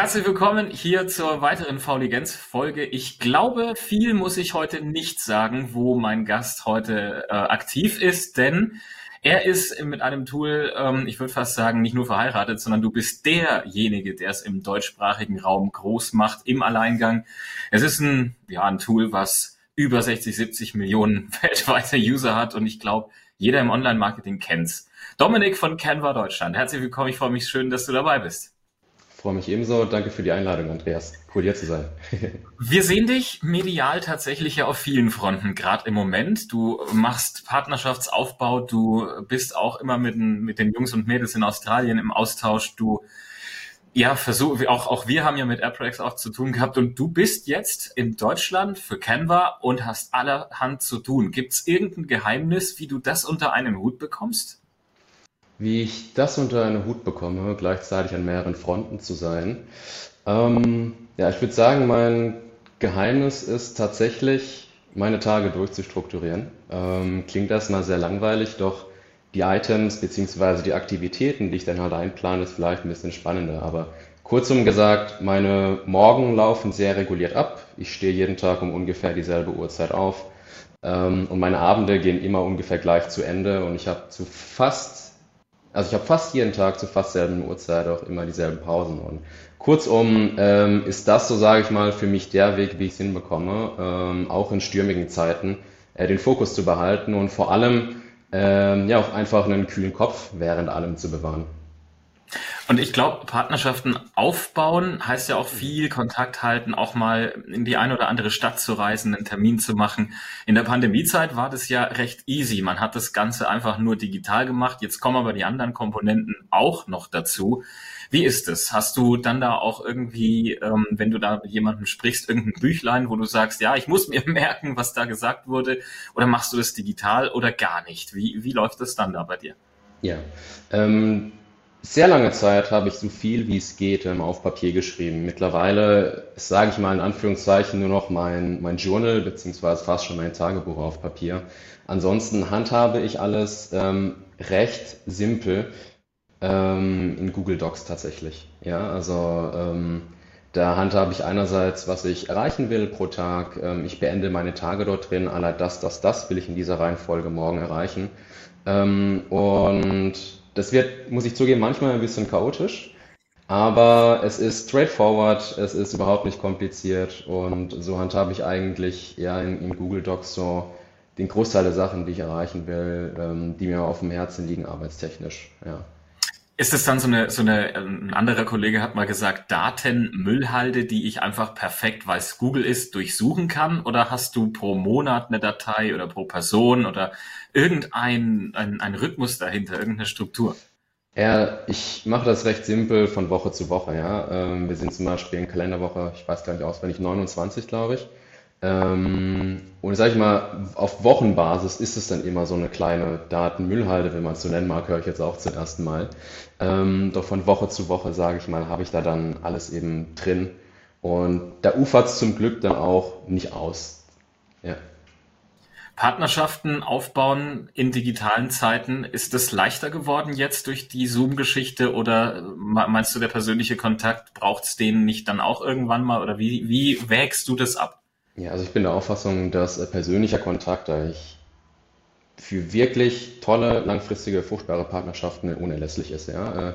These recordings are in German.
Herzlich willkommen hier zur weiteren Fauligenz-Folge. Ich glaube, viel muss ich heute nicht sagen, wo mein Gast heute äh, aktiv ist, denn er ist mit einem Tool, ähm, ich würde fast sagen, nicht nur verheiratet, sondern du bist derjenige, der es im deutschsprachigen Raum groß macht, im Alleingang. Es ist ein, ja, ein Tool, was über 60, 70 Millionen weltweite User hat und ich glaube, jeder im Online-Marketing kennt's. Dominik von Canva Deutschland. Herzlich willkommen. Ich freue mich schön, dass du dabei bist. Freue mich ebenso. Danke für die Einladung, Andreas. Cool, hier zu sein. Wir sehen dich medial tatsächlich ja auf vielen Fronten, gerade im Moment. Du machst Partnerschaftsaufbau, du bist auch immer mit den, mit den Jungs und Mädels in Australien im Austausch. Du ja, versuch, auch, auch wir haben ja mit AppRex auch zu tun gehabt und du bist jetzt in Deutschland für Canva und hast allerhand zu tun. Gibt es irgendein Geheimnis, wie du das unter einen Hut bekommst? Wie ich das unter einen Hut bekomme, gleichzeitig an mehreren Fronten zu sein. Ähm, ja, ich würde sagen, mein Geheimnis ist tatsächlich, meine Tage durchzustrukturieren. Ähm, klingt erstmal sehr langweilig, doch die Items bzw. die Aktivitäten, die ich dann halt einplane, ist vielleicht ein bisschen spannender. Aber kurzum gesagt, meine Morgen laufen sehr reguliert ab. Ich stehe jeden Tag um ungefähr dieselbe Uhrzeit auf. Ähm, und meine Abende gehen immer ungefähr gleich zu Ende. Und ich habe zu fast also ich habe fast jeden Tag zu fast selben Uhrzeit auch immer dieselben Pausen. Und kurzum ähm, ist das, so sage ich mal, für mich der Weg, wie ich es hinbekomme, ähm, auch in stürmigen Zeiten äh, den Fokus zu behalten und vor allem ähm, ja auch einfach einen kühlen Kopf während allem zu bewahren. Und ich glaube, Partnerschaften aufbauen heißt ja auch viel Kontakt halten, auch mal in die eine oder andere Stadt zu reisen, einen Termin zu machen. In der Pandemiezeit war das ja recht easy. Man hat das Ganze einfach nur digital gemacht. Jetzt kommen aber die anderen Komponenten auch noch dazu. Wie ist es? Hast du dann da auch irgendwie, ähm, wenn du da mit jemandem sprichst, irgendein Büchlein, wo du sagst, ja, ich muss mir merken, was da gesagt wurde, oder machst du das digital oder gar nicht? Wie, wie läuft das dann da bei dir? Ja, ähm, sehr lange Zeit habe ich so viel wie es geht ähm, auf Papier geschrieben. Mittlerweile sage ich mal in Anführungszeichen nur noch mein, mein Journal beziehungsweise fast schon mein Tagebuch auf Papier. Ansonsten handhabe ich alles ähm, recht simpel ähm, in Google Docs tatsächlich. Ja, also ähm, da handhabe ich einerseits, was ich erreichen will pro Tag. Ähm, ich beende meine Tage dort drin. Aller das, das, das will ich in dieser Reihenfolge morgen erreichen. Ähm, und das wird, muss ich zugeben, manchmal ein bisschen chaotisch, aber es ist straightforward, es ist überhaupt nicht kompliziert und so handhabe ich eigentlich ja in, in Google Docs so den Großteil der Sachen, die ich erreichen will, ähm, die mir auf dem Herzen liegen, arbeitstechnisch. Ja. Ist es dann so eine, so eine, ein anderer Kollege hat mal gesagt, Datenmüllhalde, die ich einfach perfekt, weil es Google ist, durchsuchen kann? Oder hast du pro Monat eine Datei oder pro Person oder irgendein ein, ein Rhythmus dahinter, irgendeine Struktur? Ja, ich mache das recht simpel von Woche zu Woche. Ja. Ähm, wir sind zum Beispiel in Kalenderwoche, ich weiß gar nicht auswendig, 29, glaube ich. Ähm, und sage ich mal, auf Wochenbasis ist es dann immer so eine kleine Datenmüllhalde, wenn man es so nennen mag, höre ich jetzt auch zum ersten Mal. Ähm, doch von Woche zu Woche, sage ich mal, habe ich da dann alles eben drin. Und da ufert es zum Glück dann auch nicht aus. Ja. Partnerschaften aufbauen in digitalen Zeiten, ist das leichter geworden jetzt durch die Zoom-Geschichte oder meinst du, der persönliche Kontakt braucht es denen nicht dann auch irgendwann mal oder wie, wie wägst du das ab? Ja, also ich bin der Auffassung, dass äh, persönlicher Kontakt eigentlich für wirklich tolle, langfristige, fruchtbare Partnerschaften unerlässlich ist. Ja. Äh,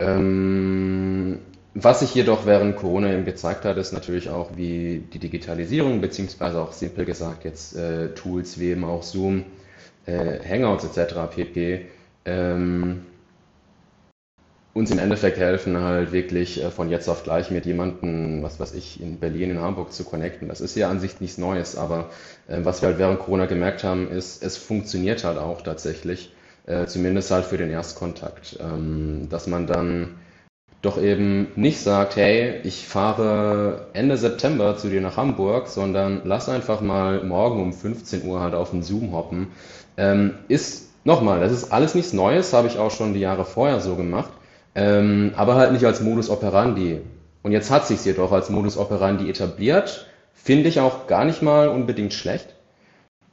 ähm, was sich jedoch während Corona eben gezeigt hat, ist natürlich auch, wie die Digitalisierung, beziehungsweise auch simpel gesagt jetzt äh, Tools wie eben auch Zoom, äh, Hangouts etc. pp. Ähm, uns im Endeffekt helfen, halt wirklich äh, von jetzt auf gleich mit jemandem, was weiß ich, in Berlin, in Hamburg zu connecten. Das ist ja an sich nichts Neues, aber äh, was wir halt während Corona gemerkt haben, ist, es funktioniert halt auch tatsächlich, äh, zumindest halt für den Erstkontakt, ähm, dass man dann doch eben nicht sagt, hey, ich fahre Ende September zu dir nach Hamburg, sondern lass einfach mal morgen um 15 Uhr halt auf den Zoom hoppen, ähm, ist Nochmal, das ist alles nichts Neues, habe ich auch schon die Jahre vorher so gemacht. Ähm, aber halt nicht als Modus operandi. Und jetzt hat sich jedoch als Modus operandi etabliert. Finde ich auch gar nicht mal unbedingt schlecht.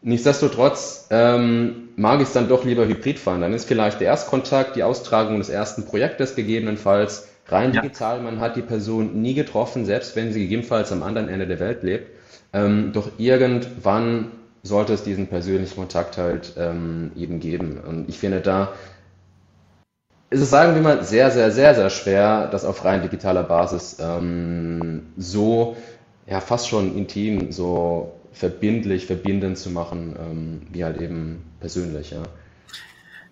Nichtsdestotrotz ähm, mag ich es dann doch lieber hybrid fahren. Dann ist vielleicht der Erstkontakt, die Austragung des ersten Projektes gegebenenfalls rein ja. digital, man hat die Person nie getroffen, selbst wenn sie gegebenenfalls am anderen Ende der Welt lebt. Ähm, doch irgendwann sollte es diesen persönlichen Kontakt halt ähm, eben geben. Und ich finde, da ist es, sagen wir mal, sehr, sehr, sehr, sehr schwer, das auf rein digitaler Basis ähm, so, ja, fast schon intim, so verbindlich, verbindend zu machen, ähm, wie halt eben persönlich, ja.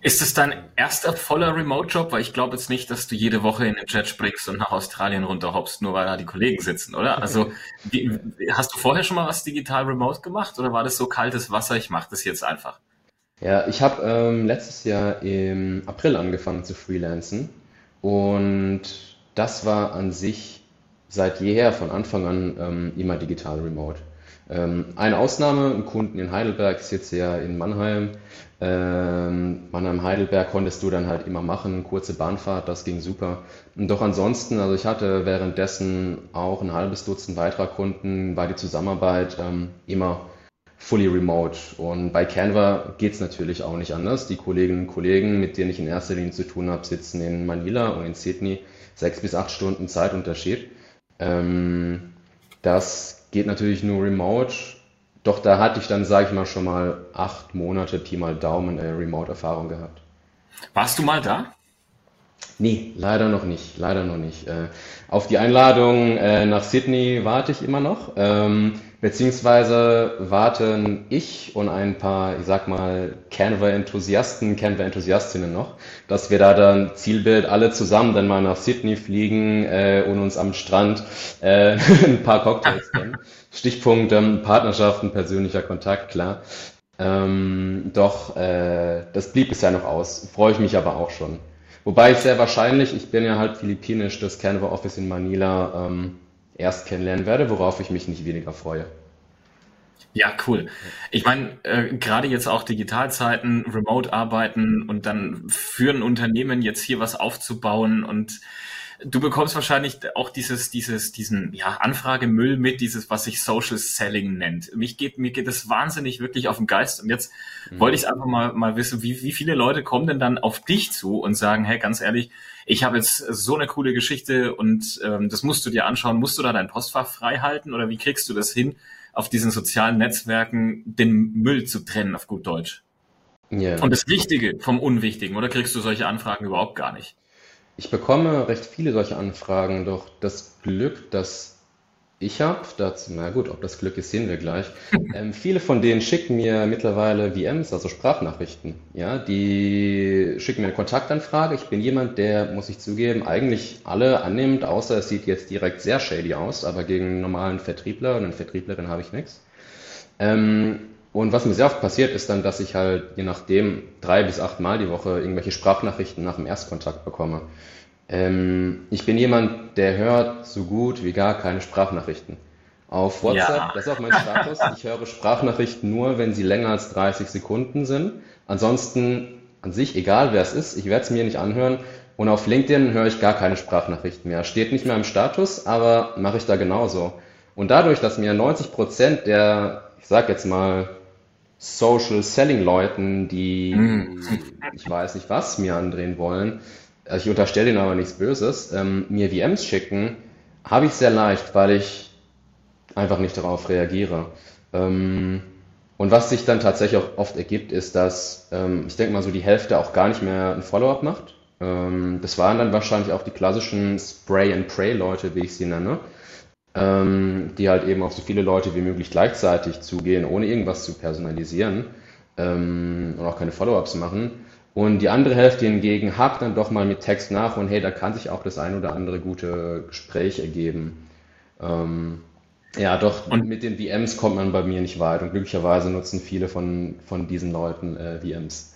Ist es dein erster voller Remote-Job? Weil ich glaube jetzt nicht, dass du jede Woche in den Jet springst und nach Australien runterhoppst, nur weil da die Kollegen sitzen, oder? Also wie, hast du vorher schon mal was digital remote gemacht oder war das so kaltes Wasser, ich mache das jetzt einfach? Ja, ich habe ähm, letztes Jahr im April angefangen zu freelancen und das war an sich seit jeher von Anfang an ähm, immer digital remote. Ähm, eine Ausnahme, ein Kunden in Heidelberg, ich sitze ja in Mannheim. Ähm, Mannheim-Heidelberg konntest du dann halt immer machen, kurze Bahnfahrt, das ging super. Und doch ansonsten, also ich hatte währenddessen auch ein halbes Dutzend weiterer Kunden, war die Zusammenarbeit ähm, immer fully remote. Und bei Canva geht es natürlich auch nicht anders. Die Kolleginnen und Kollegen, mit denen ich in erster Linie zu tun habe, sitzen in Manila und in Sydney, sechs bis acht Stunden Zeitunterschied. Ähm, das geht natürlich nur remote. Doch da hatte ich dann, sage ich mal, schon mal acht Monate Pi mal Daumen äh, Remote-Erfahrung gehabt. Warst du mal da? Nee, leider noch nicht. Leider noch nicht. Äh, auf die Einladung äh, nach Sydney warte ich immer noch. Ähm, beziehungsweise warten ich und ein paar, ich sag mal, Canva-Enthusiasten, Canva-Enthusiastinnen noch, dass wir da dann Zielbild alle zusammen dann mal nach Sydney fliegen äh, und uns am Strand äh, ein paar Cocktails kennen. Stichpunkt ähm, Partnerschaften, persönlicher Kontakt, klar. Ähm, doch, das blieb bisher noch aus. Freue ich mich aber auch schon. Wobei ich sehr wahrscheinlich, ich bin ja halt philippinisch, das Canva Office in Manila ähm, erst kennenlernen werde, worauf ich mich nicht weniger freue. Ja, cool. Ich meine, äh, gerade jetzt auch Digitalzeiten, Remote-Arbeiten und dann für ein Unternehmen jetzt hier was aufzubauen und Du bekommst wahrscheinlich auch dieses, dieses, diesen ja, Anfragemüll mit, dieses, was sich Social Selling nennt. Mich geht, mir geht es wahnsinnig wirklich auf den Geist. Und jetzt mhm. wollte ich einfach mal, mal wissen, wie, wie viele Leute kommen denn dann auf dich zu und sagen, hey, ganz ehrlich, ich habe jetzt so eine coole Geschichte und ähm, das musst du dir anschauen. Musst du da dein Postfach frei halten oder wie kriegst du das hin, auf diesen sozialen Netzwerken den Müll zu trennen, auf gut Deutsch? Yeah. Und das Wichtige vom Unwichtigen, oder kriegst du solche Anfragen überhaupt gar nicht? Ich bekomme recht viele solche Anfragen, doch das Glück, das ich habe, dazu, na gut, ob das Glück ist, sehen wir gleich. Ähm, viele von denen schicken mir mittlerweile VMs, also Sprachnachrichten. Ja, die schicken mir eine Kontaktanfrage. Ich bin jemand, der, muss ich zugeben, eigentlich alle annimmt, außer es sieht jetzt direkt sehr shady aus, aber gegen einen normalen Vertriebler und eine Vertrieblerin habe ich nichts. Ähm, und was mir sehr oft passiert, ist dann, dass ich halt je nachdem drei bis acht Mal die Woche irgendwelche Sprachnachrichten nach dem Erstkontakt bekomme. Ähm, ich bin jemand, der hört so gut wie gar keine Sprachnachrichten. Auf WhatsApp, ja. das ist auch mein Status. Ich höre Sprachnachrichten nur, wenn sie länger als 30 Sekunden sind. Ansonsten an sich, egal wer es ist, ich werde es mir nicht anhören. Und auf LinkedIn höre ich gar keine Sprachnachrichten mehr. Steht nicht mehr im Status, aber mache ich da genauso. Und dadurch, dass mir 90 Prozent der, ich sag jetzt mal, Social Selling Leuten, die mm. ich weiß nicht was mir andrehen wollen, also ich unterstelle ihnen aber nichts Böses, ähm, mir VMs schicken, habe ich sehr leicht, weil ich einfach nicht darauf reagiere. Ähm, und was sich dann tatsächlich auch oft ergibt, ist, dass ähm, ich denke mal so die Hälfte auch gar nicht mehr ein Follow-up macht. Ähm, das waren dann wahrscheinlich auch die klassischen Spray-and-Pray-Leute, wie ich sie nenne ähm, die halt eben auf so viele Leute wie möglich gleichzeitig zugehen, ohne irgendwas zu personalisieren ähm, und auch keine Follow-ups machen. Und die andere Hälfte hingegen hakt dann doch mal mit Text nach und hey, da kann sich auch das ein oder andere gute Gespräch ergeben. Ähm, ja, doch und mit den VMs kommt man bei mir nicht weit und glücklicherweise nutzen viele von, von diesen Leuten äh, VMs.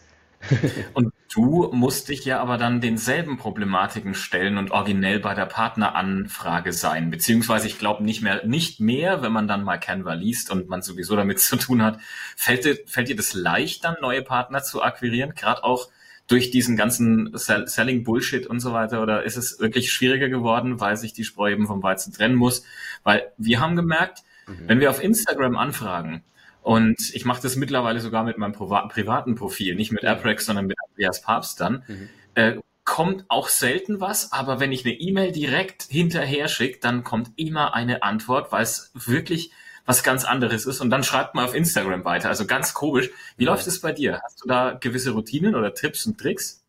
und du musst dich ja aber dann denselben Problematiken stellen und originell bei der Partneranfrage sein. Beziehungsweise ich glaube nicht mehr, nicht mehr, wenn man dann mal Canva liest und man sowieso damit zu tun hat. Fällt dir, fällt dir das leicht, dann neue Partner zu akquirieren? Gerade auch durch diesen ganzen Selling Bullshit und so weiter? Oder ist es wirklich schwieriger geworden, weil sich die Spreu eben vom Weizen trennen muss? Weil wir haben gemerkt, mhm. wenn wir auf Instagram anfragen, und ich mache das mittlerweile sogar mit meinem privaten Profil, nicht mit AppRex, sondern mit Andreas Papst dann. Mhm. Äh, kommt auch selten was, aber wenn ich eine E-Mail direkt hinterher schicke, dann kommt immer eine Antwort, weil es wirklich was ganz anderes ist und dann schreibt man auf Instagram weiter. Also ganz komisch. Wie läuft es bei dir? Hast du da gewisse Routinen oder Tipps und Tricks?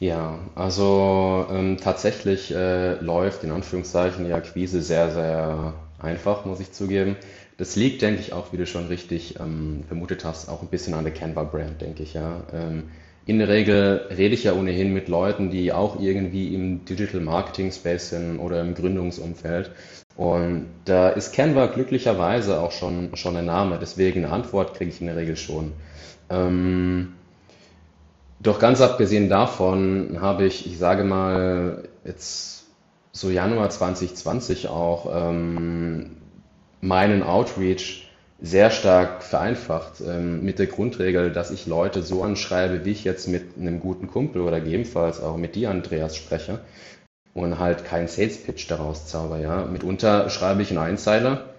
Ja, also ähm, tatsächlich äh, läuft in Anführungszeichen die Akquise sehr, sehr einfach, muss ich zugeben. Das liegt, denke ich, auch, wie du schon richtig ähm, vermutet hast, auch ein bisschen an der Canva-Brand, denke ich, ja. Ähm, in der Regel rede ich ja ohnehin mit Leuten, die auch irgendwie im Digital Marketing Space sind oder im Gründungsumfeld. Und da ist Canva glücklicherweise auch schon, schon ein Name, deswegen eine Antwort kriege ich in der Regel schon. Ähm, doch ganz abgesehen davon habe ich, ich sage mal, jetzt so Januar 2020 auch ähm, meinen Outreach sehr stark vereinfacht ähm, mit der Grundregel, dass ich Leute so anschreibe, wie ich jetzt mit einem guten Kumpel oder gegebenenfalls auch mit dir, Andreas, spreche und halt keinen Sales Pitch daraus zauber. Ja. Mitunter schreibe ich einen Einzeiler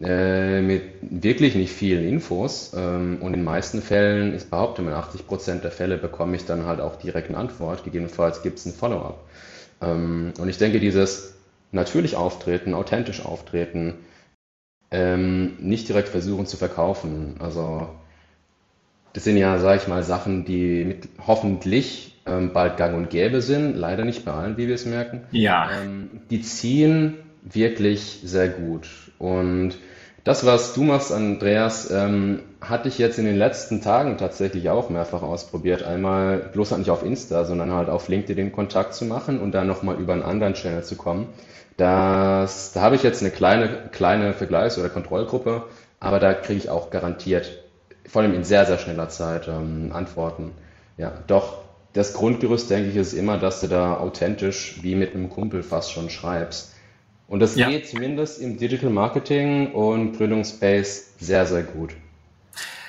äh, mit wirklich nicht vielen Infos ähm, und in meisten Fällen, ich behaupte mal 80 Prozent der Fälle bekomme ich dann halt auch direkt eine Antwort. Gegebenenfalls gibt es ein Follow-up. Ähm, und ich denke, dieses natürlich auftreten, authentisch auftreten, ähm, nicht direkt versuchen zu verkaufen. Also das sind ja, sage ich mal, Sachen, die mit, hoffentlich ähm, bald gang und gäbe sind. Leider nicht bei allen, wie wir es merken. Ja. Ähm, die ziehen wirklich sehr gut. Und das, was du machst, Andreas, ähm, hatte ich jetzt in den letzten Tagen tatsächlich auch mehrfach ausprobiert. Einmal bloß halt nicht auf Insta, sondern halt auf LinkedIn Kontakt zu machen und dann nochmal über einen anderen Channel zu kommen. Das, da habe ich jetzt eine kleine, kleine Vergleichs- oder Kontrollgruppe, aber da kriege ich auch garantiert, vor allem in sehr, sehr schneller Zeit, ähm, Antworten. Ja, doch das Grundgerüst, denke ich, ist immer, dass du da authentisch wie mit einem Kumpel fast schon schreibst. Und das ja. geht zumindest im Digital Marketing und Gründungsspace sehr, sehr gut.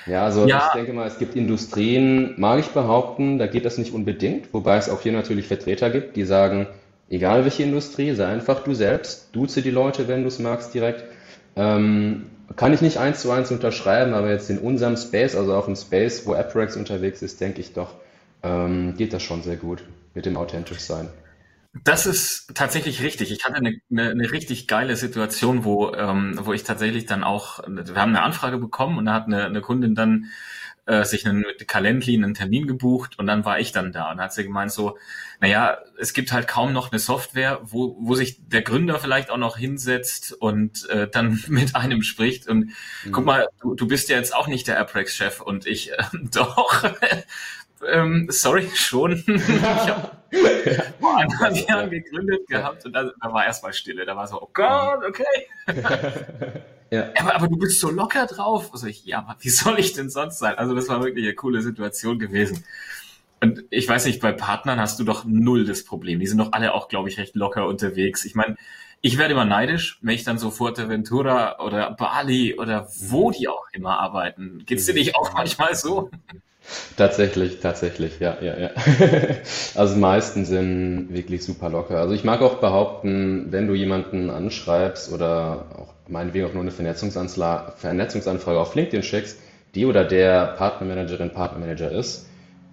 Ja, also ja. ich denke mal, es gibt Industrien, mag ich behaupten, da geht das nicht unbedingt, wobei es auch hier natürlich Vertreter gibt, die sagen, egal welche Industrie, sei einfach du selbst, duze die Leute, wenn du es magst, direkt. Ähm, kann ich nicht eins zu eins unterschreiben, aber jetzt in unserem Space, also auch im Space, wo AppRex unterwegs ist, denke ich doch, ähm, geht das schon sehr gut mit dem authentisch sein. Das ist tatsächlich richtig. Ich hatte eine, eine, eine richtig geile Situation, wo, ähm, wo ich tatsächlich dann auch, wir haben eine Anfrage bekommen und da hat eine, eine Kundin dann äh, sich einen mit Calendly einen Termin gebucht und dann war ich dann da und hat sie gemeint so, naja, es gibt halt kaum noch eine Software, wo, wo sich der Gründer vielleicht auch noch hinsetzt und äh, dann mit einem spricht und mhm. guck mal, du, du bist ja jetzt auch nicht der Aprex-Chef und ich äh, doch. Ähm, sorry, schon. ich habe vor anderthalb Jahren gegründet gehabt und da, da war erstmal Stille. Da war so, oh Gott, okay. Ja. Aber, aber du bist so locker drauf. Also ich, ja, wie soll ich denn sonst sein? Also das war wirklich eine coole Situation gewesen. Und ich weiß nicht, bei Partnern hast du doch null das Problem. Die sind doch alle auch, glaube ich, recht locker unterwegs. Ich meine, ich werde immer neidisch, wenn ich dann so Fuerteventura oder Bali oder wo mhm. die auch immer arbeiten. Geht's dir nicht auch manchmal so? Tatsächlich, tatsächlich, ja, ja, ja. Also die meisten sind wirklich super locker. Also ich mag auch behaupten, wenn du jemanden anschreibst oder auch meinetwegen auch nur eine Vernetzungsanfrage auf LinkedIn schickst, die oder der Partnermanagerin, Partnermanager ist,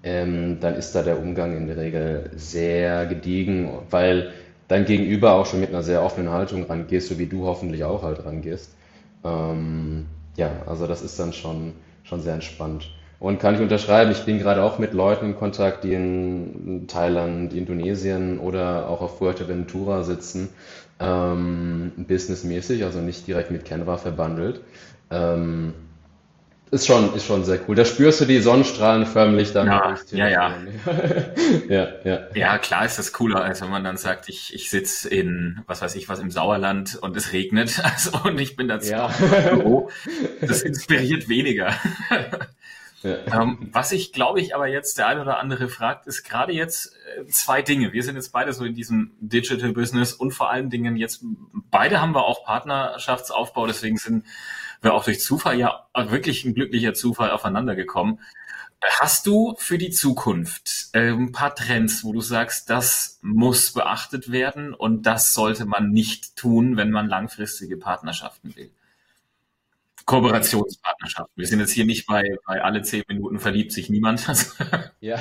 ähm, dann ist da der Umgang in der Regel sehr gediegen, weil dein Gegenüber auch schon mit einer sehr offenen Haltung rangehst, so wie du hoffentlich auch halt rangehst. Ähm, ja, also das ist dann schon, schon sehr entspannt. Und kann ich unterschreiben, ich bin gerade auch mit Leuten in Kontakt, die in Thailand, Indonesien oder auch auf Fuerteventura sitzen, ähm, businessmäßig, also nicht direkt mit Canva verbandelt. Ähm, ist schon, ist schon sehr cool. Da spürst du die Sonnenstrahlen förmlich dann. Ja, ja, ja. ja, ja. Ja, klar ist das cooler, als wenn man dann sagt, ich, ich sitze in, was weiß ich was, im Sauerland und es regnet also, und ich bin da ja. im Büro. Das inspiriert weniger. Ja. Ähm, was ich glaube ich aber jetzt der eine oder andere fragt, ist gerade jetzt äh, zwei Dinge. Wir sind jetzt beide so in diesem Digital Business und vor allen Dingen jetzt, beide haben wir auch Partnerschaftsaufbau, deswegen sind wir auch durch Zufall ja wirklich ein glücklicher Zufall aufeinander gekommen. Hast du für die Zukunft äh, ein paar Trends, wo du sagst, das muss beachtet werden und das sollte man nicht tun, wenn man langfristige Partnerschaften will? Kooperationspartnerschaft. Wir sind jetzt hier nicht bei, bei alle zehn Minuten verliebt sich niemand. Ja,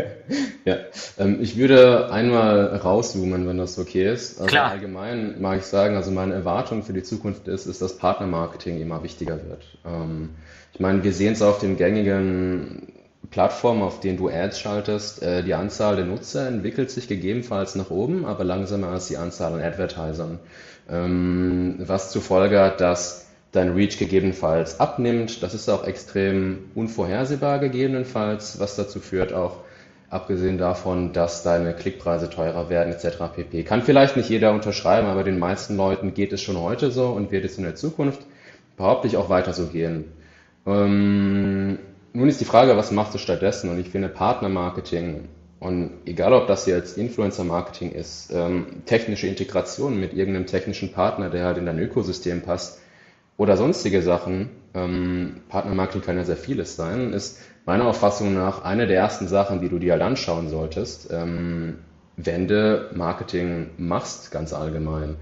ja. Ähm, ich würde einmal rauszoomen, wenn das okay ist. Also Klar. allgemein mag ich sagen, also meine Erwartung für die Zukunft ist, ist, dass Partnermarketing immer wichtiger wird. Ähm, ich meine, wir sehen es auf den gängigen Plattformen, auf denen du Ads schaltest. Äh, die Anzahl der Nutzer entwickelt sich gegebenenfalls nach oben, aber langsamer als die Anzahl an Advertisern. Ähm, was zur Folge hat, dass dein Reach gegebenenfalls abnimmt. Das ist auch extrem unvorhersehbar gegebenenfalls, was dazu führt auch, abgesehen davon, dass deine Klickpreise teurer werden etc. pp. Kann vielleicht nicht jeder unterschreiben, aber den meisten Leuten geht es schon heute so und wird es in der Zukunft, behaupte ich, auch weiter so gehen. Ähm, nun ist die Frage, was machst du stattdessen? Und ich finde Partnermarketing und egal ob das jetzt Influencer-Marketing ist, ähm, technische Integration mit irgendeinem technischen Partner, der halt in dein Ökosystem passt, oder sonstige Sachen, ähm, Partnermarketing kann ja sehr vieles sein, ist meiner Auffassung nach eine der ersten Sachen, die du dir halt anschauen solltest, ähm, wenn du Marketing machst, ganz allgemein.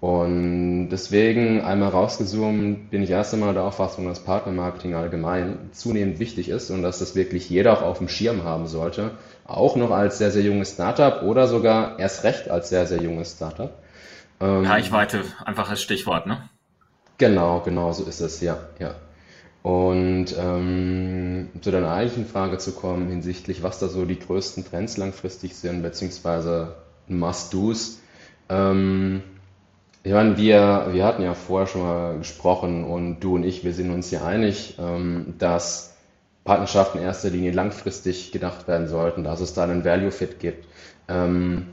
Und deswegen einmal rausgezoomt bin ich erst einmal der Auffassung, dass Partnermarketing allgemein zunehmend wichtig ist und dass das wirklich jeder auch auf dem Schirm haben sollte. Auch noch als sehr, sehr junges Startup oder sogar erst recht als sehr, sehr junges Startup. Ähm, Reichweite, einfach als Stichwort, ne? Genau, genau so ist es, ja, ja. Und ähm, zu deiner eigentlichen Frage zu kommen hinsichtlich, was da so die größten Trends langfristig sind, beziehungsweise Must-Dos. Ähm, ich meine, wir, wir hatten ja vorher schon mal gesprochen und du und ich, wir sind uns ja einig, ähm, dass Partnerschaften in erster Linie langfristig gedacht werden sollten, dass es da einen Value-Fit gibt ähm,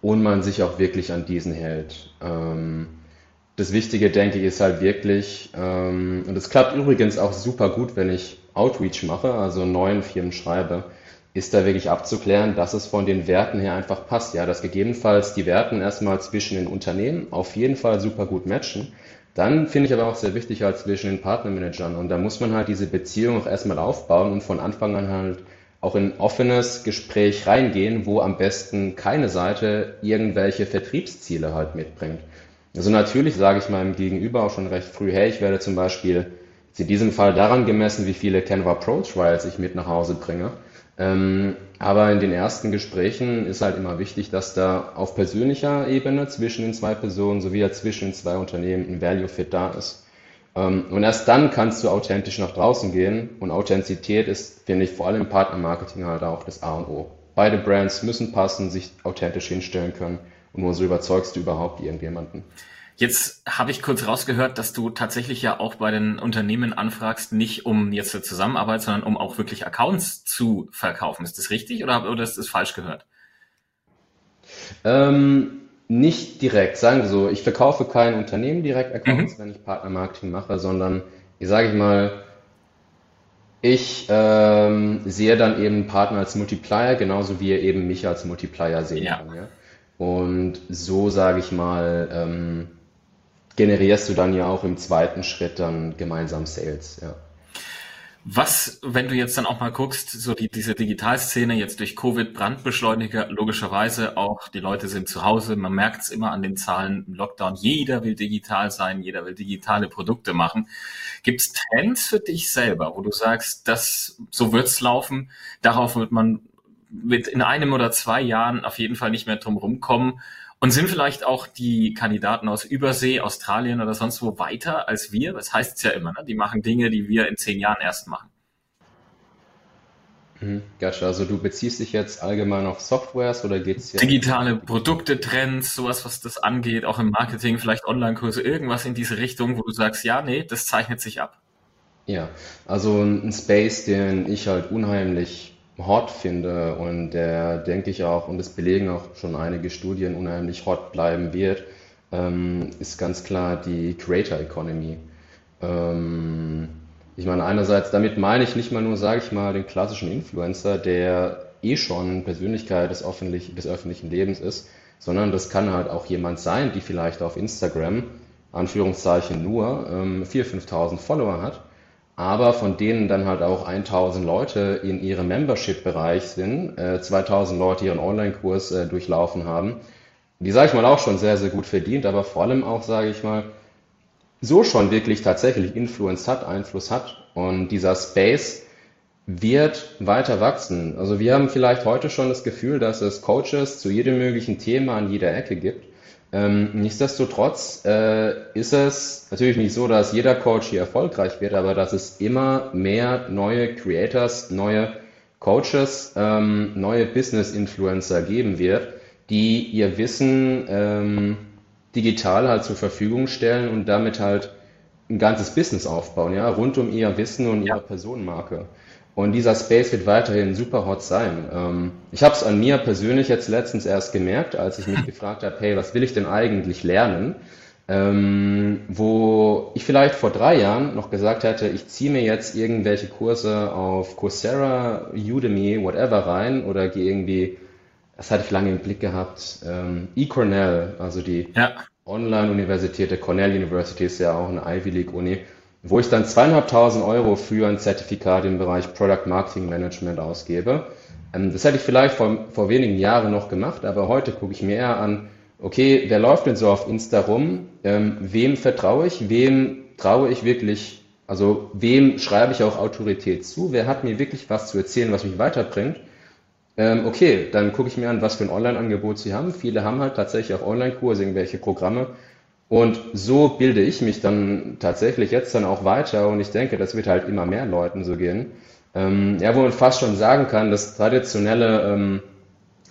und man sich auch wirklich an diesen hält. Ähm, das Wichtige, denke ich, ist halt wirklich, ähm, und es klappt übrigens auch super gut, wenn ich Outreach mache, also neuen Firmen schreibe, ist da wirklich abzuklären, dass es von den Werten her einfach passt. Ja, dass gegebenenfalls die Werten erstmal zwischen den Unternehmen auf jeden Fall super gut matchen. Dann finde ich aber auch sehr wichtig halt zwischen den Partnermanagern. Und da muss man halt diese Beziehung auch erstmal aufbauen und von Anfang an halt auch in ein offenes Gespräch reingehen, wo am besten keine Seite irgendwelche Vertriebsziele halt mitbringt. Also natürlich sage ich meinem Gegenüber auch schon recht früh, hey, ich werde zum Beispiel in diesem Fall daran gemessen, wie viele Canva Pro Trials ich mit nach Hause bringe. Ähm, aber in den ersten Gesprächen ist halt immer wichtig, dass da auf persönlicher Ebene zwischen den zwei Personen sowie ja zwischen den zwei Unternehmen ein Value Fit da ist. Ähm, und erst dann kannst du authentisch nach draußen gehen. Und Authentizität ist, finde ich, vor allem im Partnermarketing halt auch das A und O. Beide Brands müssen passen, sich authentisch hinstellen können. Nur so überzeugst du überhaupt irgendjemanden. Jetzt habe ich kurz rausgehört, dass du tatsächlich ja auch bei den Unternehmen anfragst, nicht um jetzt eine Zusammenarbeit, sondern um auch wirklich Accounts zu verkaufen. Ist das richtig oder, oder ist das falsch gehört? Ähm, nicht direkt, sagen wir so. Ich verkaufe kein Unternehmen direkt Accounts, mhm. wenn ich Partnermarketing mache, sondern ich sage ich mal, ich ähm, sehe dann eben Partner als Multiplier, genauso wie er eben mich als Multiplier sehen ja. kann. Ja? Und so, sage ich mal, ähm, generierst du dann ja auch im zweiten Schritt dann gemeinsam Sales, ja. Was, wenn du jetzt dann auch mal guckst, so die, diese Digitalszene jetzt durch Covid Brandbeschleuniger, logischerweise auch, die Leute sind zu Hause, man merkt es immer an den Zahlen im Lockdown, jeder will digital sein, jeder will digitale Produkte machen. Gibt es Trends für dich selber, wo du sagst, das, so wird's laufen, darauf wird man wird in einem oder zwei Jahren auf jeden Fall nicht mehr drum rumkommen und sind vielleicht auch die Kandidaten aus Übersee, Australien oder sonst wo weiter als wir? Das heißt es ja immer, ne? die machen Dinge, die wir in zehn Jahren erst machen. Mhm, gotcha. Also du beziehst dich jetzt allgemein auf Softwares oder geht es jetzt? Digitale Produkte, Trends, sowas, was das angeht, auch im Marketing, vielleicht Online-Kurse, irgendwas in diese Richtung, wo du sagst, ja, nee, das zeichnet sich ab. Ja, also ein Space, den ich halt unheimlich hot finde und der, denke ich auch, und das belegen auch schon einige Studien, unheimlich hot bleiben wird, ähm, ist ganz klar die Creator Economy. Ähm, ich meine, einerseits, damit meine ich nicht mal nur, sage ich mal, den klassischen Influencer, der eh schon Persönlichkeit des, öffentlich, des öffentlichen Lebens ist, sondern das kann halt auch jemand sein, die vielleicht auf Instagram, Anführungszeichen nur, ähm, 4.000, 5.000 Follower hat aber von denen dann halt auch 1000 Leute in ihrem Membership-Bereich sind, äh, 2000 Leute ihren Online-Kurs äh, durchlaufen haben, die, sage ich mal, auch schon sehr, sehr gut verdient, aber vor allem auch, sage ich mal, so schon wirklich tatsächlich Influence hat, Einfluss hat. Und dieser Space wird weiter wachsen. Also wir haben vielleicht heute schon das Gefühl, dass es Coaches zu jedem möglichen Thema an jeder Ecke gibt. Ähm, nichtsdestotrotz äh, ist es natürlich nicht so, dass jeder Coach hier erfolgreich wird, aber dass es immer mehr neue Creators, neue Coaches, ähm, neue Business-Influencer geben wird, die ihr Wissen ähm, digital halt zur Verfügung stellen und damit halt ein ganzes Business aufbauen, ja, rund um ihr Wissen und ihre Personenmarke. Und dieser Space wird weiterhin super hot sein. Ähm, ich habe es an mir persönlich jetzt letztens erst gemerkt, als ich mich gefragt habe, hey, was will ich denn eigentlich lernen? Ähm, wo ich vielleicht vor drei Jahren noch gesagt hätte, ich ziehe mir jetzt irgendwelche Kurse auf Coursera, Udemy, whatever rein oder gehe irgendwie, das hatte ich lange im Blick gehabt, ähm, eCornell, also die ja. Online-Universität der Cornell University ist ja auch eine Ivy League Uni wo ich dann zweieinhalbtausend Euro für ein Zertifikat im Bereich Product Marketing Management ausgebe. Ähm, das hätte ich vielleicht vor, vor wenigen Jahren noch gemacht, aber heute gucke ich mir eher an, okay, wer läuft denn so auf Insta rum? Ähm, wem vertraue ich? Wem traue ich wirklich? Also wem schreibe ich auch Autorität zu? Wer hat mir wirklich was zu erzählen, was mich weiterbringt? Ähm, okay, dann gucke ich mir an, was für ein Online-Angebot sie haben. Viele haben halt tatsächlich auch Online-Kurse, irgendwelche Programme. Und so bilde ich mich dann tatsächlich jetzt dann auch weiter und ich denke, das wird halt immer mehr Leuten so gehen. Ähm, ja, wo man fast schon sagen kann, das traditionelle ähm,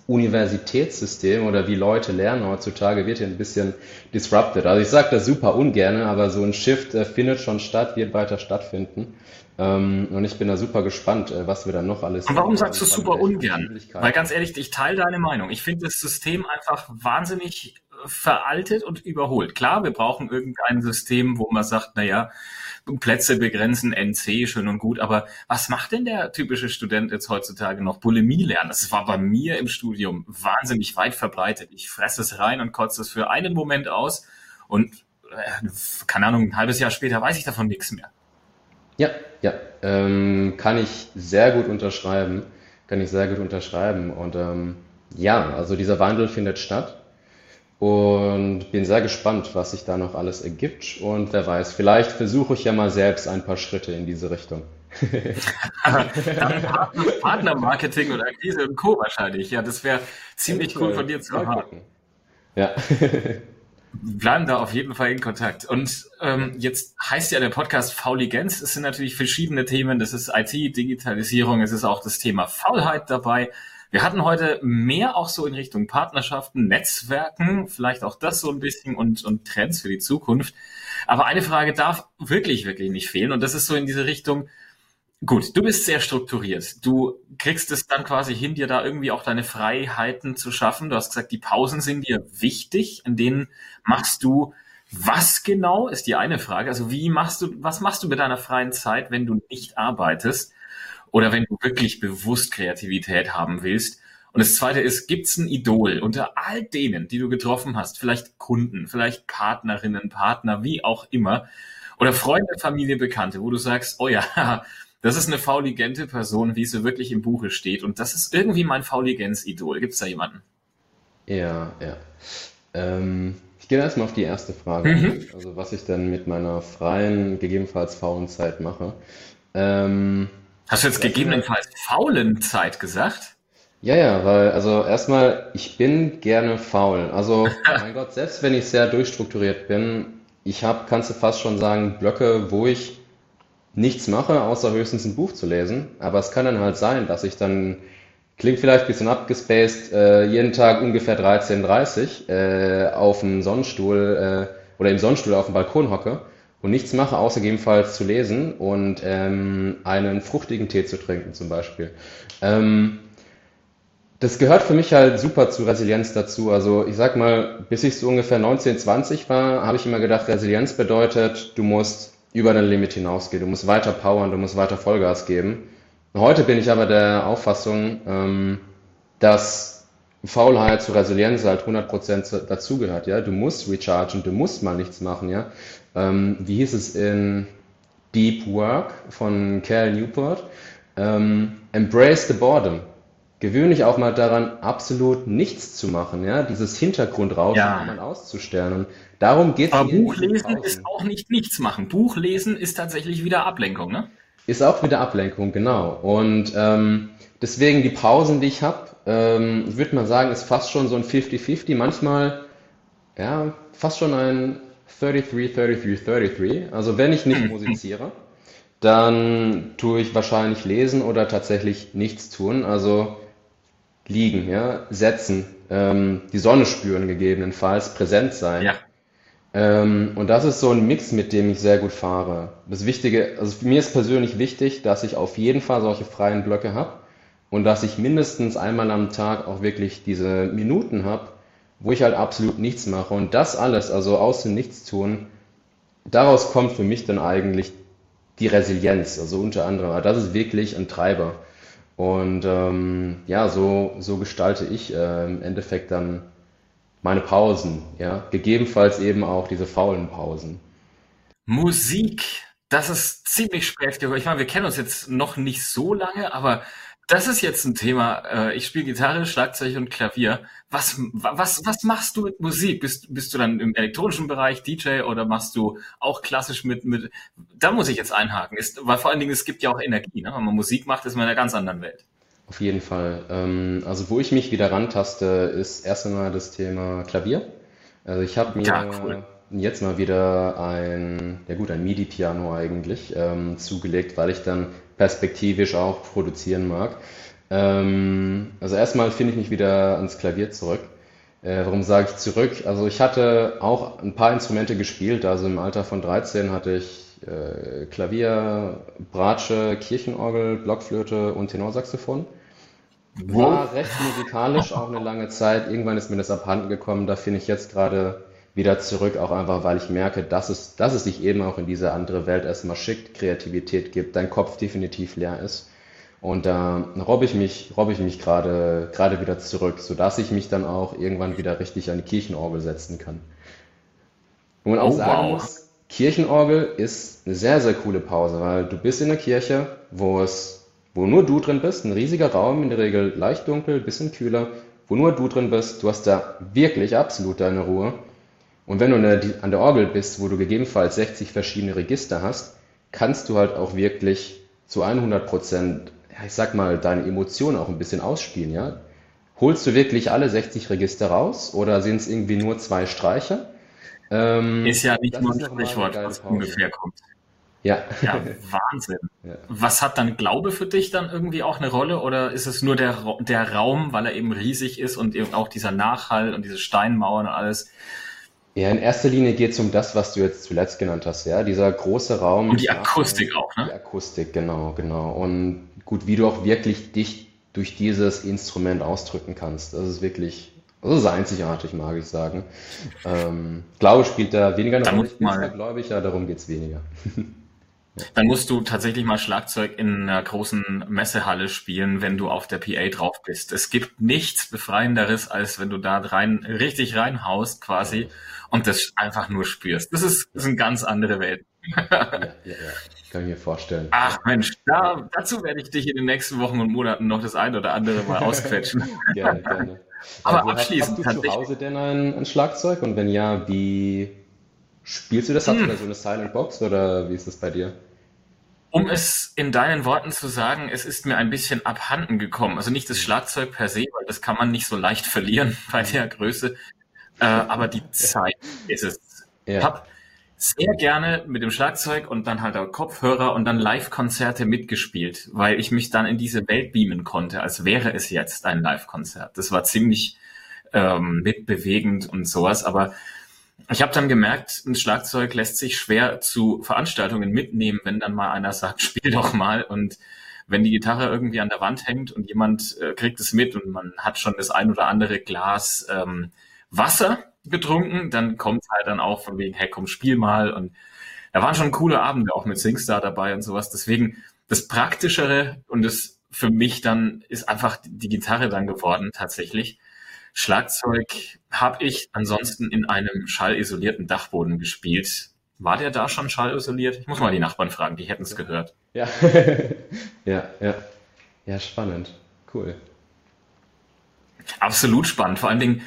Universitätssystem oder wie Leute lernen heutzutage wird hier ein bisschen disrupted. Also ich sage das super ungern, aber so ein Shift äh, findet schon statt, wird weiter stattfinden. Ähm, und ich bin da super gespannt, äh, was wir dann noch alles. Und warum sagst du super ungern? Weil ganz ehrlich, ich teile deine Meinung. Ich finde das System einfach wahnsinnig veraltet und überholt. Klar, wir brauchen irgendein System, wo man sagt, naja, Plätze begrenzen, NC, schön und gut, aber was macht denn der typische Student jetzt heutzutage noch? Bulimie lernen. Das war bei mir im Studium wahnsinnig weit verbreitet. Ich fresse es rein und kotze es für einen Moment aus und äh, keine Ahnung, ein halbes Jahr später weiß ich davon nichts mehr. Ja, ja, ähm, kann ich sehr gut unterschreiben, kann ich sehr gut unterschreiben und ähm, ja, also dieser Wandel findet statt und bin sehr gespannt, was sich da noch alles ergibt. Und wer weiß, vielleicht versuche ich ja mal selbst ein paar Schritte in diese Richtung. Partnermarketing und Akquise und Co. wahrscheinlich. Ja, das wäre ziemlich cool von dir zu hören. Ja. bleiben da auf jeden Fall in Kontakt. Und ähm, jetzt heißt ja der Podcast Fauligenz. Es sind natürlich verschiedene Themen. Das ist IT, Digitalisierung, es ist auch das Thema Faulheit dabei. Wir hatten heute mehr auch so in Richtung Partnerschaften, Netzwerken, vielleicht auch das so ein bisschen und, und Trends für die Zukunft. Aber eine Frage darf wirklich, wirklich nicht fehlen. Und das ist so in diese Richtung, gut, du bist sehr strukturiert. Du kriegst es dann quasi hin, dir da irgendwie auch deine Freiheiten zu schaffen. Du hast gesagt, die Pausen sind dir wichtig, in denen machst du was genau, ist die eine Frage. Also wie machst du, was machst du mit deiner freien Zeit, wenn du nicht arbeitest? Oder wenn du wirklich bewusst Kreativität haben willst. Und das zweite ist, gibt's ein Idol unter all denen, die du getroffen hast, vielleicht Kunden, vielleicht Partnerinnen, Partner, wie auch immer, oder Freunde, Familie, Bekannte, wo du sagst, oh ja, das ist eine fauligente Person, wie sie wirklich im Buche steht. Und das ist irgendwie mein Fauligenz-Idol. Gibt's da jemanden? Ja, ja. Ähm, ich gehe erstmal auf die erste Frage. Mhm. Also was ich dann mit meiner freien, gegebenenfalls faulen Zeit mache. Ähm, Hast du jetzt gegebenenfalls faulen Zeit gesagt? Ja, ja, weil, also erstmal, ich bin gerne faul. Also, mein Gott, selbst wenn ich sehr durchstrukturiert bin, ich habe, kannst du fast schon sagen, Blöcke, wo ich nichts mache, außer höchstens ein Buch zu lesen. Aber es kann dann halt sein, dass ich dann, klingt vielleicht ein bisschen abgespaced, äh, jeden Tag ungefähr 13.30 äh, auf dem Sonnenstuhl äh, oder im Sonnenstuhl auf dem Balkon hocke und nichts mache, außer gegebenenfalls zu lesen und ähm, einen fruchtigen Tee zu trinken zum Beispiel. Ähm, das gehört für mich halt super zu Resilienz dazu. Also ich sag mal, bis ich so ungefähr 19, 20 war, habe ich immer gedacht, Resilienz bedeutet, du musst über dein Limit hinausgehen, du musst weiter powern, du musst weiter Vollgas geben. Heute bin ich aber der Auffassung, ähm, dass Faulheit zu Resilienz halt 100% dazugehört, ja. Du musst rechargen, du musst mal nichts machen, ja. Ähm, wie hieß es in Deep Work von Cal Newport? Ähm, embrace the boredom. gewöhne dich auch mal daran, absolut nichts zu machen, ja, dieses Hintergrundrauschen Ja. mal auszustellen. Und darum Aber mir in diesen Buchlesen ist auch nicht nichts machen. Buchlesen ist tatsächlich wieder Ablenkung, ne? Ist auch wieder Ablenkung, genau. Und ähm, deswegen die Pausen, die ich habe, ähm, ich würde mal sagen, ist fast schon so ein 50-50. Manchmal, ja, fast schon ein 33, 33, 33. Also wenn ich nicht musiziere, dann tue ich wahrscheinlich lesen oder tatsächlich nichts tun. Also liegen, ja, setzen, ähm, die Sonne spüren gegebenenfalls, präsent sein. Ja. Ähm, und das ist so ein Mix, mit dem ich sehr gut fahre. Das Wichtige, also mir ist persönlich wichtig, dass ich auf jeden Fall solche freien Blöcke habe und dass ich mindestens einmal am Tag auch wirklich diese Minuten habe, wo ich halt absolut nichts mache. Und das alles, also aus dem Nichtstun, daraus kommt für mich dann eigentlich die Resilienz, also unter anderem. Aber Das ist wirklich ein Treiber. Und ähm, ja, so, so gestalte ich äh, im Endeffekt dann meine Pausen, ja, gegebenenfalls eben auch diese faulen Pausen. Musik, das ist ziemlich spät. Ich meine, wir kennen uns jetzt noch nicht so lange, aber das ist jetzt ein Thema. Äh, Ich spiele Gitarre, Schlagzeug und Klavier. Was, was, was machst du mit Musik? Bist, bist du dann im elektronischen Bereich DJ oder machst du auch klassisch mit, mit, da muss ich jetzt einhaken, ist, weil vor allen Dingen, es gibt ja auch Energie, ne? Wenn man Musik macht, ist man in einer ganz anderen Welt. Auf jeden Fall. Ähm, also wo ich mich wieder rantaste, ist erst einmal das Thema Klavier. Also ich habe Ja, cool. mir jetzt mal wieder ein, ja gut, ein MIDI-Piano eigentlich ähm, zugelegt, weil ich dann perspektivisch auch produzieren mag. Ähm, also erstmal finde ich mich wieder ans Klavier zurück. Äh, warum sage ich zurück? Also ich hatte auch ein paar Instrumente gespielt. Also im Alter von 13 hatte ich äh, Klavier, Bratsche, Kirchenorgel, Blockflöte und Tenorsaxophon. War recht musikalisch auch eine lange Zeit. Irgendwann ist mir das abhanden gekommen. Da finde ich jetzt gerade wieder zurück, auch einfach, weil ich merke, dass es, dass es sich eben auch in diese andere Welt erstmal schickt, Kreativität gibt, dein Kopf definitiv leer ist. Und da robbe ich mich, robbe ich mich gerade, gerade wieder zurück, sodass ich mich dann auch irgendwann wieder richtig an die Kirchenorgel setzen kann. Wo man auch Oh, sagen wow. muss, Kirchenorgel ist eine sehr, sehr coole Pause, weil du bist in der Kirche, wo es, wo nur du drin bist, ein riesiger Raum, in der Regel leicht dunkel, bisschen kühler, wo nur du drin bist, du hast da wirklich absolut deine Ruhe. Und wenn du an der, Orgel bist, wo du gegebenenfalls 60 verschiedene Register hast, kannst du halt auch wirklich zu 100 Prozent, ich sag mal, deine Emotionen auch ein bisschen ausspielen, ja? Holst du wirklich alle 60 Register raus oder sind es irgendwie nur zwei Streicher? Ähm, Ist ja nicht nur ein Sprichwort, was Pause. ungefähr kommt. Ja. Ja, Wahnsinn. Ja. Was hat dann Glaube für dich dann irgendwie auch eine Rolle oder ist es nur der, der Raum, weil er eben riesig ist und eben auch dieser Nachhall und diese Steinmauern und alles Ja, in erster Linie geht es um das, was du jetzt zuletzt genannt hast, ja. Dieser große Raum, und die Akustik auch, die ne? Akustik, genau, genau. Und gut, wie du auch wirklich dich durch dieses Instrument ausdrücken kannst. Das ist wirklich, das ist einzigartig, mag ich sagen. Ähm, Glaube spielt da weniger eine Rolle. muss Ich ja, darum geht's weniger. dann musst du tatsächlich mal Schlagzeug in einer großen Messehalle spielen, wenn du auf der PA drauf bist. Es gibt nichts Befreienderes, als wenn du da rein, richtig reinhaust quasi und das einfach nur spürst. Das ist, das sind ganz andere Welten. Ja, ja, ja. Kann ich mir vorstellen. Ach Mensch, da, dazu werde ich dich in den nächsten Wochen und Monaten noch das ein oder andere mal ausquetschen. gerne, gerne. Aber Also hast, hast abschließend du zu Hause denn ein, ein Schlagzeug? Und wenn ja, wie spielst du das? Hast du da so eine Silent Box oder wie ist das bei dir? um es in deinen Worten zu sagen, es ist mir ein bisschen abhanden gekommen. Also nicht das Schlagzeug per se, weil das kann man nicht so leicht verlieren bei der Größe, äh, aber die Zeit ist es. Ich Ja, habe sehr gerne mit dem Schlagzeug und dann halt auch Kopfhörer und dann Live-Konzerte mitgespielt, weil ich mich dann in diese Welt beamen konnte, als wäre es jetzt ein Live-Konzert. Das war ziemlich ähm, mitbewegend und sowas, aber ich habe dann gemerkt, ein Schlagzeug lässt sich schwer zu Veranstaltungen mitnehmen, wenn dann mal einer sagt, spiel doch mal. Und wenn die Gitarre irgendwie an der Wand hängt und jemand äh, kriegt es mit und man hat schon das ein oder andere Glas ähm, Wasser getrunken, dann kommt halt dann auch von wegen, hey, komm, spiel mal. Und da waren schon coole Abende auch mit Singstar dabei und sowas. Deswegen das Praktischere und das für mich dann ist einfach die Gitarre dann geworden tatsächlich. Schlagzeug habe ich ansonsten in einem schallisolierten Dachboden gespielt. War der da schon schallisoliert? Ich muss mal die Nachbarn fragen, die hätten es gehört. ja, ja, ja. Ja, spannend. Cool. Absolut spannend. Vor allen Dingen,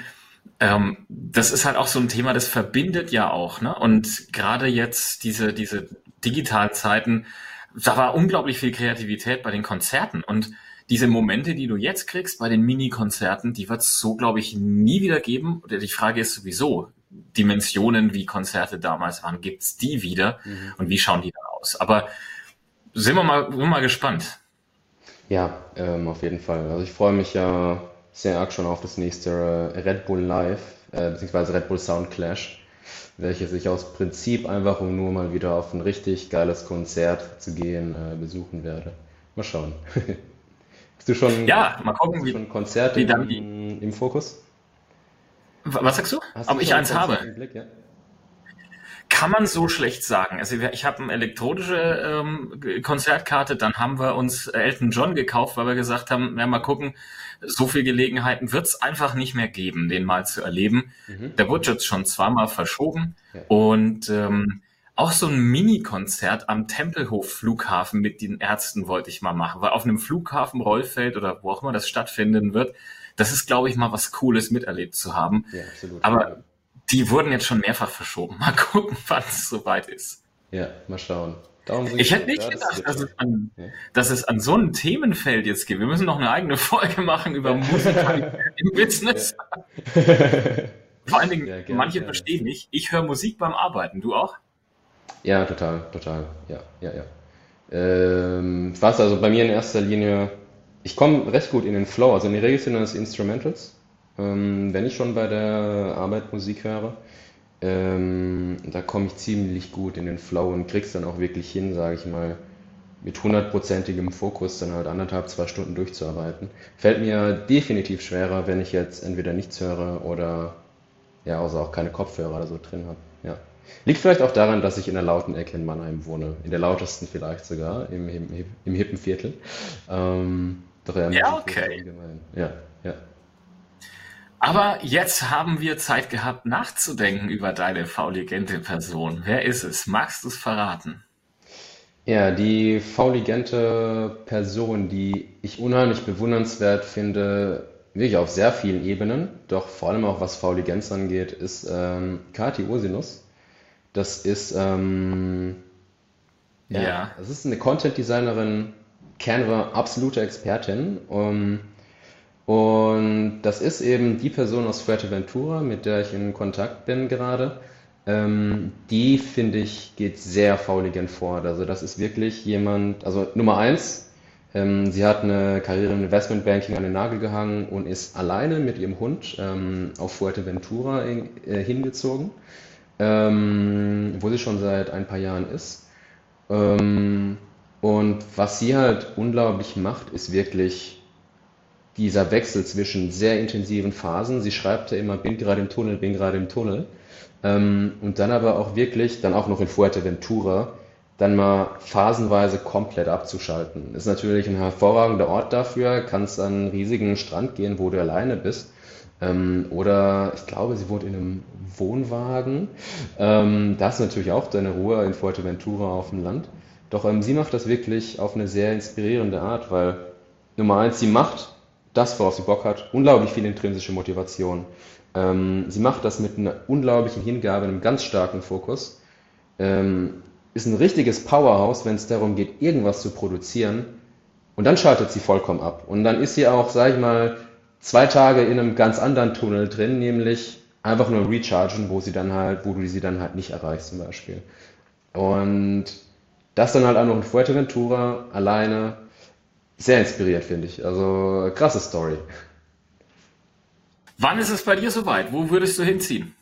ähm, das ist halt auch so ein Thema, das verbindet ja auch. Ne? Und gerade jetzt diese, diese digitalen Zeiten, da war unglaublich viel Kreativität bei den Konzerten. Und diese Momente, die du jetzt kriegst bei den Mini-Konzerten, die wird es so, glaube ich, nie wieder geben. Oder die Frage ist sowieso, Dimensionen, wie Konzerte damals waren, gibt's die wieder? Mhm. Und wie schauen die dann aus? Aber sind wir mal, sind wir mal gespannt. Ja, ähm, auf jeden Fall. Also ich freue mich ja sehr arg schon auf das nächste äh, Red Bull Live, äh, beziehungsweise Red Bull Sound Clash, welches ich aus Prinzip einfach, um nur mal wieder auf ein richtig geiles Konzert zu gehen, äh, besuchen werde. Mal schauen. Bist du schon, ja, mal gucken, wie, schon Konzerte wie dann, im, im Fokus? Was sagst du? Hast Ob ich eins habe? Blick, ja? Kann man so schlecht sagen. Also ich habe eine elektronische ähm, Konzertkarte, dann haben wir uns Elton John gekauft, weil wir gesagt haben, ja, mal gucken, so viele Gelegenheiten wird es einfach nicht mehr geben, den mal zu erleben. Mhm. Der wurde jetzt schon zweimal verschoben ja. und ähm, auch so ein Mini-Konzert am Tempelhof Flughafen mit den Ärzten wollte ich mal machen, weil auf einem Flughafen Rollfeld oder wo auch immer das stattfinden wird, das ist, glaube ich, mal was Cooles miterlebt zu haben. Ja, absolut. Aber die wurden jetzt schon mehrfach verschoben. Mal gucken, wann es soweit ist. Ja, mal schauen. Ich hätte nicht gedacht, dass es, an, ja. dass es an so einem Themenfeld jetzt geht. Wir müssen noch eine eigene Folge machen über Musik im Business. Vor allen Dingen, manche verstehen nicht. Ich höre Musik beim Arbeiten. Du auch? Ja, total, total. Ja, ja, ja. Ähm, was also bei mir in erster Linie ich komme recht gut in den Flow. Also in der Regel sind das Instrumentals, ähm, wenn ich schon bei der Arbeit Musik höre. Ähm, da komme ich ziemlich gut in den Flow und krieg's dann auch wirklich hin, sage ich mal, mit hundertprozentigem Fokus dann halt anderthalb, zwei Stunden durchzuarbeiten. Fällt mir definitiv schwerer, wenn ich jetzt entweder nichts höre oder ja, also auch keine Kopfhörer oder so drin habe. Ja. Liegt vielleicht auch daran, dass ich in der lauten Ecke in Mannheim wohne. In der lautesten vielleicht sogar, im, im, im hippen Viertel. Ähm, doch ja, ja okay. Ja, ja. Aber jetzt haben wir Zeit gehabt, nachzudenken über deine fauligente Person. Wer ist es? Magst du es verraten? Ja, die fauligente Person, die ich unheimlich bewundernswert finde, wirklich auf sehr vielen Ebenen, doch vor allem auch was Fauligenz angeht, ist ähm, Kati Ursinus. Das ist, ähm, ja, ja, das ist eine Content-Designerin, Canva absolute Expertin. Um, und das ist eben die Person aus Fuerteventura, mit der ich in Kontakt bin gerade. Ähm, die, finde ich, geht sehr fauligend vor. Also das ist wirklich jemand, also Nummer eins, ähm, sie hat eine Karriere im Investmentbanking an den Nagel gehangen und ist alleine mit ihrem Hund ähm, auf Fuerteventura in, äh, hingezogen, ähm, wo sie schon seit ein paar Jahren ist. Ähm, und was sie halt unglaublich macht, ist wirklich dieser Wechsel zwischen sehr intensiven Phasen. Sie schreibt ja immer, bin gerade im Tunnel, bin gerade im Tunnel. Ähm, und dann aber auch wirklich, dann auch noch in Fuerteventura, dann mal phasenweise komplett abzuschalten. Ist natürlich ein hervorragender Ort dafür. Kannst an einen riesigen Strand gehen, wo du alleine bist. Ähm, oder ich glaube, sie wohnt in einem Wohnwagen. Ähm, da ist natürlich auch deine Ruhe in Fuerteventura auf dem Land. Doch ähm, sie macht das wirklich auf eine sehr inspirierende Art, weil Nummer eins, sie macht das, worauf sie Bock hat, unglaublich viel intrinsische Motivation. Ähm, sie macht das mit einer unglaublichen Hingabe, einem ganz starken Fokus. Ähm, ist ein richtiges Powerhouse, wenn es darum geht, irgendwas zu produzieren. Und dann schaltet sie vollkommen ab. Und dann ist sie auch, sag ich mal, zwei Tage in einem ganz anderen Tunnel drin, nämlich einfach nur rechargen, wo sie dann halt, wo du sie dann halt nicht erreichst zum Beispiel. Und das dann halt auch noch in Fuerteventura alleine. Sehr inspiriert, finde ich. Also krasse Story. Wann ist es bei dir soweit? Wo würdest du hinziehen?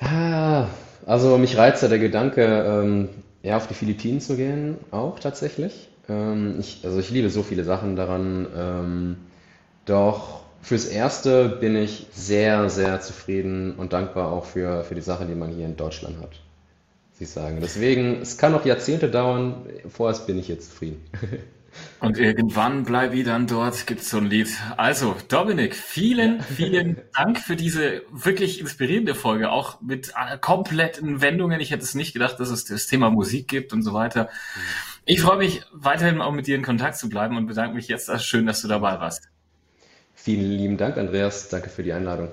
Ah, also mich reizt ja der Gedanke, ähm, ja, auf die Philippinen zu gehen, auch tatsächlich. Ähm, ich, also ich liebe so viele Sachen daran. Ähm, doch fürs Erste bin ich sehr, sehr zufrieden und dankbar auch für, für die Sachen, die man hier in Deutschland hat ich sagen. Deswegen, es kann noch Jahrzehnte dauern, vorerst bin ich jetzt zufrieden. Und irgendwann bleibe ich dann dort, gibt es so ein Lied. Also, Dominik, vielen, vielen Dank für diese wirklich inspirierende Folge, auch mit kompletten Wendungen. Ich hätte es nicht gedacht, dass es das Thema Musik gibt und so weiter. Ich freue mich weiterhin auch mit dir in Kontakt zu bleiben und bedanke mich jetzt. Schön, dass du dabei warst. Vielen lieben Dank, Andreas. Danke für die Einladung.